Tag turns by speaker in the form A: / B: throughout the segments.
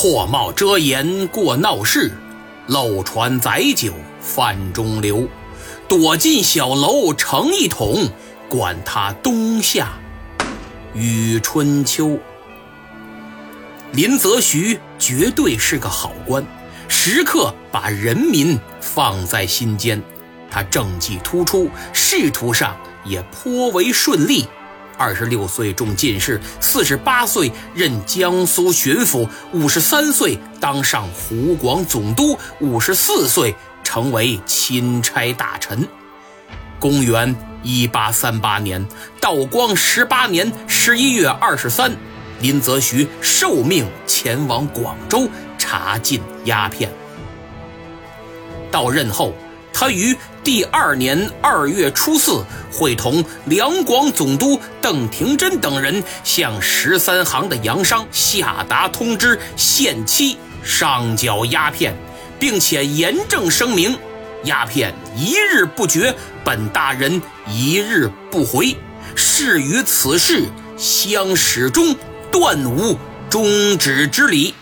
A: 破帽遮颜过闹市，漏船载酒泛中流。躲进小楼成一统，管他冬夏与春秋。林则徐绝对是个好官，时刻把人民放在心间。他政绩突出，仕途上也颇为顺利。二十六岁中进士，四十八岁任江苏巡抚，五十三岁当上湖广总督，五十四岁成为钦差大臣。公元一八三八年，道光十八年十一月二十三，林则徐受命前往广州查禁鸦片。到任后。他于第二年二月初四，会同两广总督邓廷珍等人，向十三行的洋商下达通知，限期上缴鸦片，并且严正声明：鸦片一日不绝，本大人一日不回。誓与此事相始终，断无终止之理。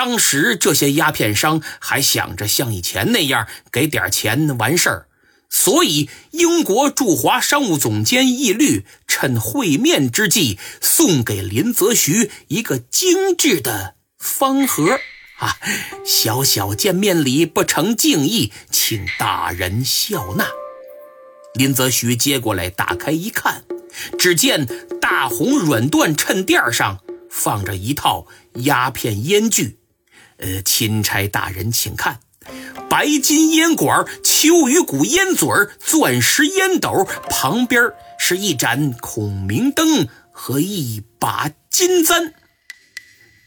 A: 当时这些鸦片商还想着像以前那样给点钱完事儿，所以英国驻华商务总监义律趁会面之际，送给林则徐一个精致的方盒啊，小小见面礼不成敬意，请大人笑纳。林则徐接过来，打开一看，只见大红软缎衬垫上放着一套鸦片烟具。呃，钦差大人，请看，白金烟管、秋雨谷烟嘴钻石烟斗，旁边是一盏孔明灯和一把金簪。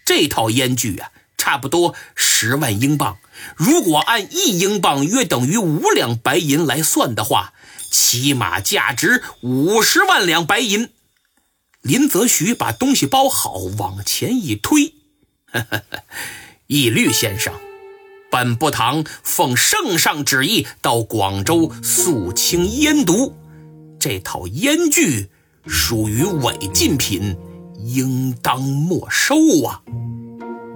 A: 这套烟具啊，差不多十万英镑。如果按一英镑约等于五两白银来算的话，起码价值五十万两白银。林则徐把东西包好，往前一推，哈哈哈。义律先生，本部堂奉圣上旨意到广州肃清烟毒，这套烟具属于违禁品，应当没收啊！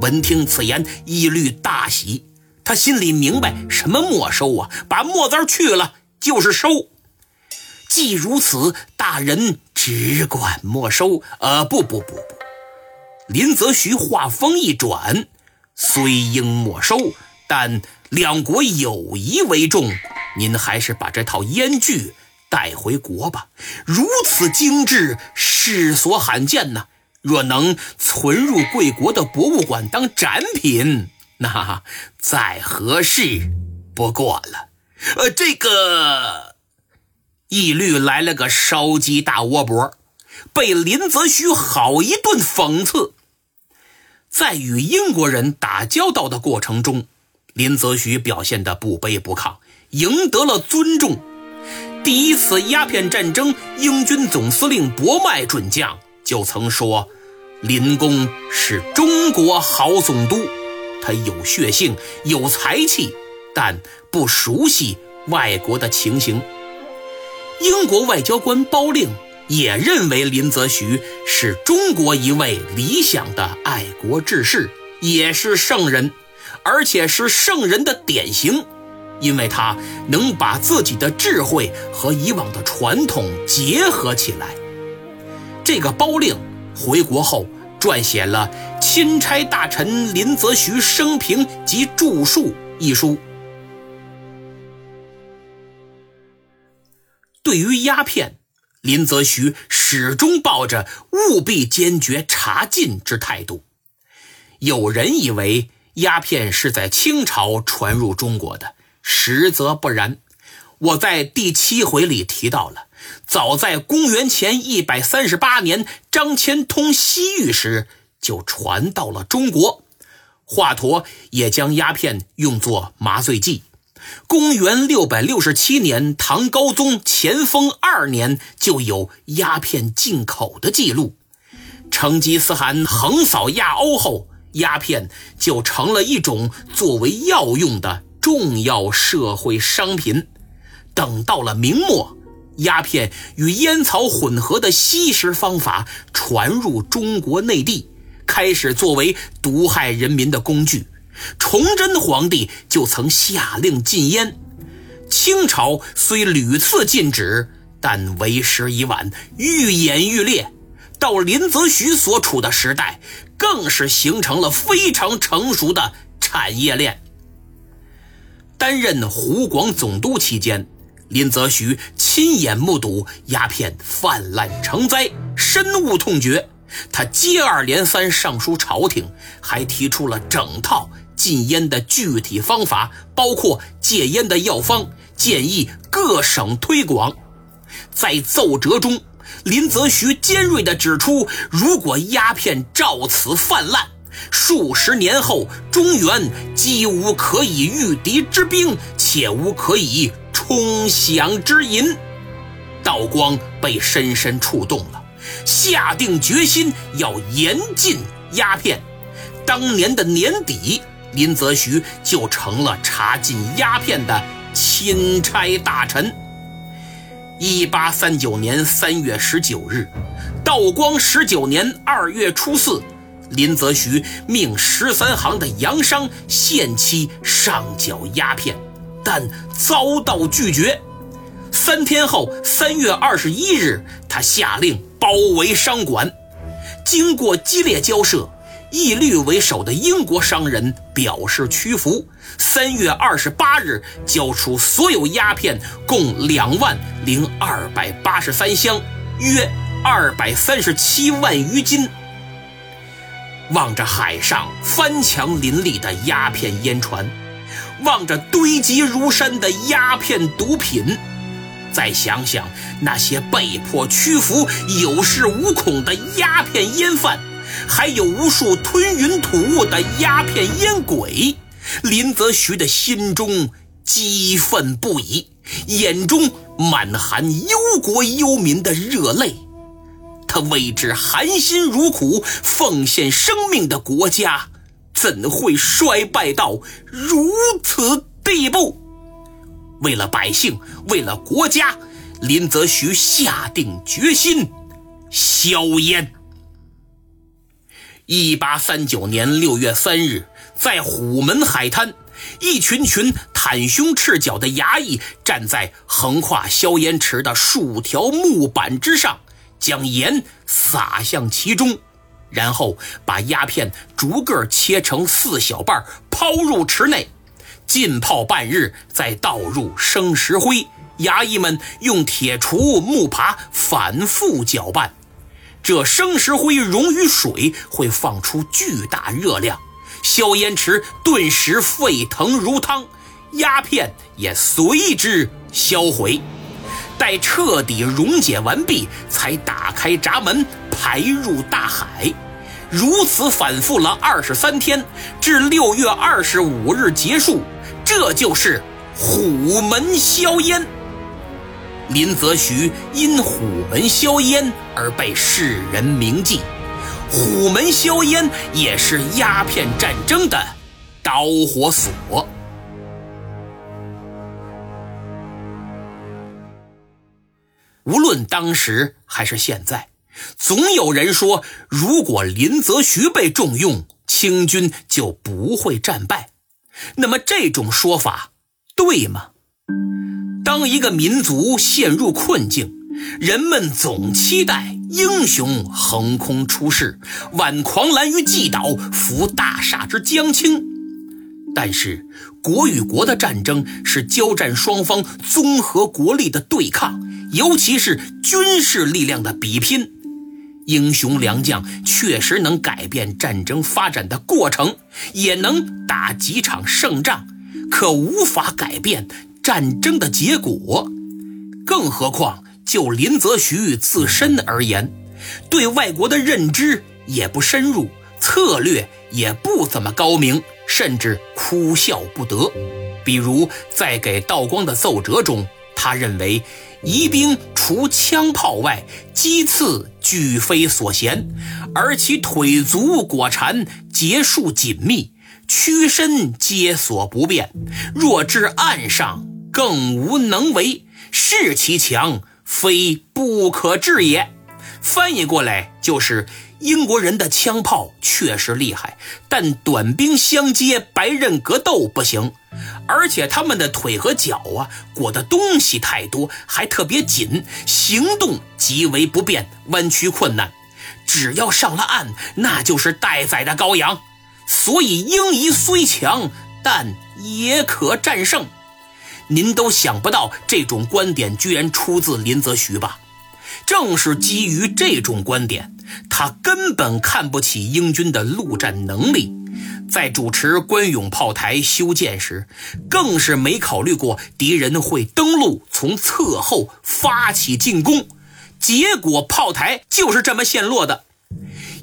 A: 闻听此言，义律大喜，他心里明白什么没收啊？把墨字去了就是收。既如此，大人只管没收。呃，不不不不，林则徐话锋一转。虽应没收，但两国友谊为重，您还是把这套烟具带回国吧。如此精致，世所罕见呢。若能存入贵国的博物馆当展品，那再合适不过了。呃，这个义律来了个烧鸡大窝脖，被林则徐好一顿讽刺。在与英国人打交道的过程中，林则徐表现得不卑不亢，赢得了尊重。第一次鸦片战争，英军总司令博麦准将就曾说：“林公是中国好总督，他有血性，有才气，但不熟悉外国的情形。”英国外交官包令。也认为林则徐是中国一位理想的爱国志士，也是圣人，而且是圣人的典型，因为他能把自己的智慧和以往的传统结合起来。这个包令回国后撰写了《钦差大臣林则徐生平及著述》一书。对于鸦片。林则徐始终抱着务必坚决查禁之态度。有人以为鸦片是在清朝传入中国的，实则不然。我在第七回里提到了，早在公元前一百三十八年，张骞通西域时就传到了中国。华佗也将鸦片用作麻醉剂。公元六百六十七年，唐高宗乾封二年，就有鸦片进口的记录。成吉思汗横扫亚欧后，鸦片就成了一种作为药用的重要社会商品。等到了明末，鸦片与烟草混合的吸食方法传入中国内地，开始作为毒害人民的工具。崇祯皇帝就曾下令禁烟。清朝虽屡次禁止，但为时已晚，愈演愈烈。到林则徐所处的时代，更是形成了非常成熟的产业链。担任湖广总督期间，林则徐亲眼目睹鸦片泛滥成灾，深恶痛绝。他接二连三上书朝廷，还提出了整套禁烟的具体方法，包括戒烟的药方，建议各省推广。在奏折中，林则徐尖锐地指出，如果鸦片照此泛滥，数十年后，中原既无可以御敌之兵，且无可以充饷之银。道光被深深触动了，下定决心要严禁鸦片。当年的年底，林则徐就成了查禁鸦片的钦差大臣。一八三九年三月十九日，道光十九年二月初四。林则徐命十三行的洋商限期上缴鸦片，但遭到拒绝。三天后，三月二十一日，他下令包围商馆。经过激烈交涉，义律为首的英国商人表示屈服。三月二十八日，交出所有鸦片共两万零二百八十三箱，约二百三十七万余斤。望着海上翻墙林立的鸦片烟船，望着堆积如山的鸦片毒品，再想想那些被迫屈服、有恃无恐的鸦片烟贩，还有无数吞云吐雾的鸦片烟鬼，林则徐的心中激愤不已，眼中满含忧国忧民的热泪。他为之含辛茹苦、奉献生命的国家，怎会衰败到如此地步？为了百姓，为了国家，林则徐下定决心硝烟。一八三九年六月三日，在虎门海滩，一群群袒胸赤脚的衙役站在横跨硝烟池的数条木板之上。将盐撒向其中，然后把鸦片逐个切成四小瓣，抛入池内，浸泡半日，再倒入生石灰。衙役们用铁锄、木耙反复搅拌。这生石灰溶于水，会放出巨大热量，硝烟池顿时沸腾如汤，鸦片也随之销毁。待彻底溶解完毕，才打开闸门排入大海。如此反复了二十三天，至六月二十五日结束。这就是虎门硝烟。林则徐因虎门销烟而被世人铭记，虎门销烟也是鸦片战争的导火索。无论当时还是现在，总有人说，如果林则徐被重用，清军就不会战败。那么这种说法对吗？当一个民族陷入困境，人们总期待英雄横空出世，挽狂澜于既倒，扶大厦之将倾。但是，国与国的战争是交战双方综合国力的对抗。尤其是军事力量的比拼，英雄良将确实能改变战争发展的过程，也能打几场胜仗，可无法改变战争的结果。更何况就林则徐自身而言，对外国的认知也不深入，策略也不怎么高明，甚至哭笑不得。比如在给道光的奏折中，他认为。宜兵除枪炮外，机刺俱非所嫌，而其腿足果缠，结束紧密，屈身皆所不便。若至岸上，更无能为。视其强，非不可治也。翻译过来就是英国人的枪炮确实厉害，但短兵相接、白刃格斗不行，而且他们的腿和脚啊裹的东西太多，还特别紧，行动极为不便，弯曲困难。只要上了岸，那就是待宰的羔羊。所以英夷虽强，但也可战胜。您都想不到这种观点居然出自林则徐吧？正是基于这种观点，他根本看不起英军的陆战能力，在主持关勇炮台修建时，更是没考虑过敌人会登陆，从侧后发起进攻。结果炮台就是这么陷落的。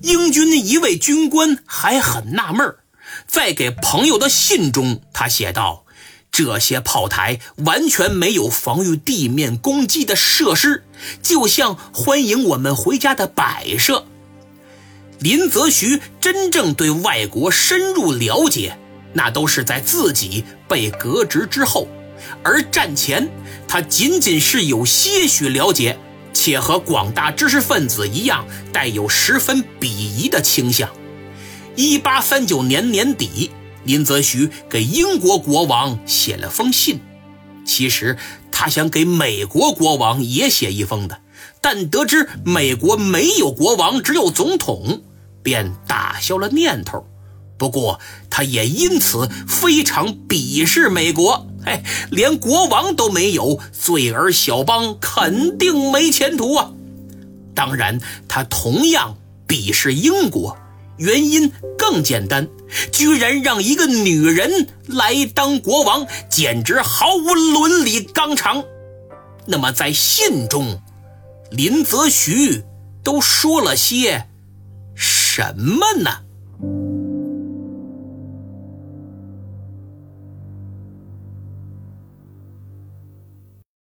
A: 英军一位军官还很纳闷在给朋友的信中，他写道。这些炮台完全没有防御地面攻击的设施，就像欢迎我们回家的摆设。林则徐真正对外国深入了解，那都是在自己被革职之后，而战前他仅仅是有些许了解，且和广大知识分子一样，带有十分鄙夷的倾向。一八三九年年底。林则徐给英国国王写了封信，其实他想给美国国王也写一封的，但得知美国没有国王，只有总统，便打消了念头。不过，他也因此非常鄙视美国，哎，连国王都没有，罪儿小邦肯定没前途啊！当然，他同样鄙视英国。原因更简单，居然让一个女人来当国王，简直毫无伦理纲常。那么，在信中，林则徐都说了些什么呢？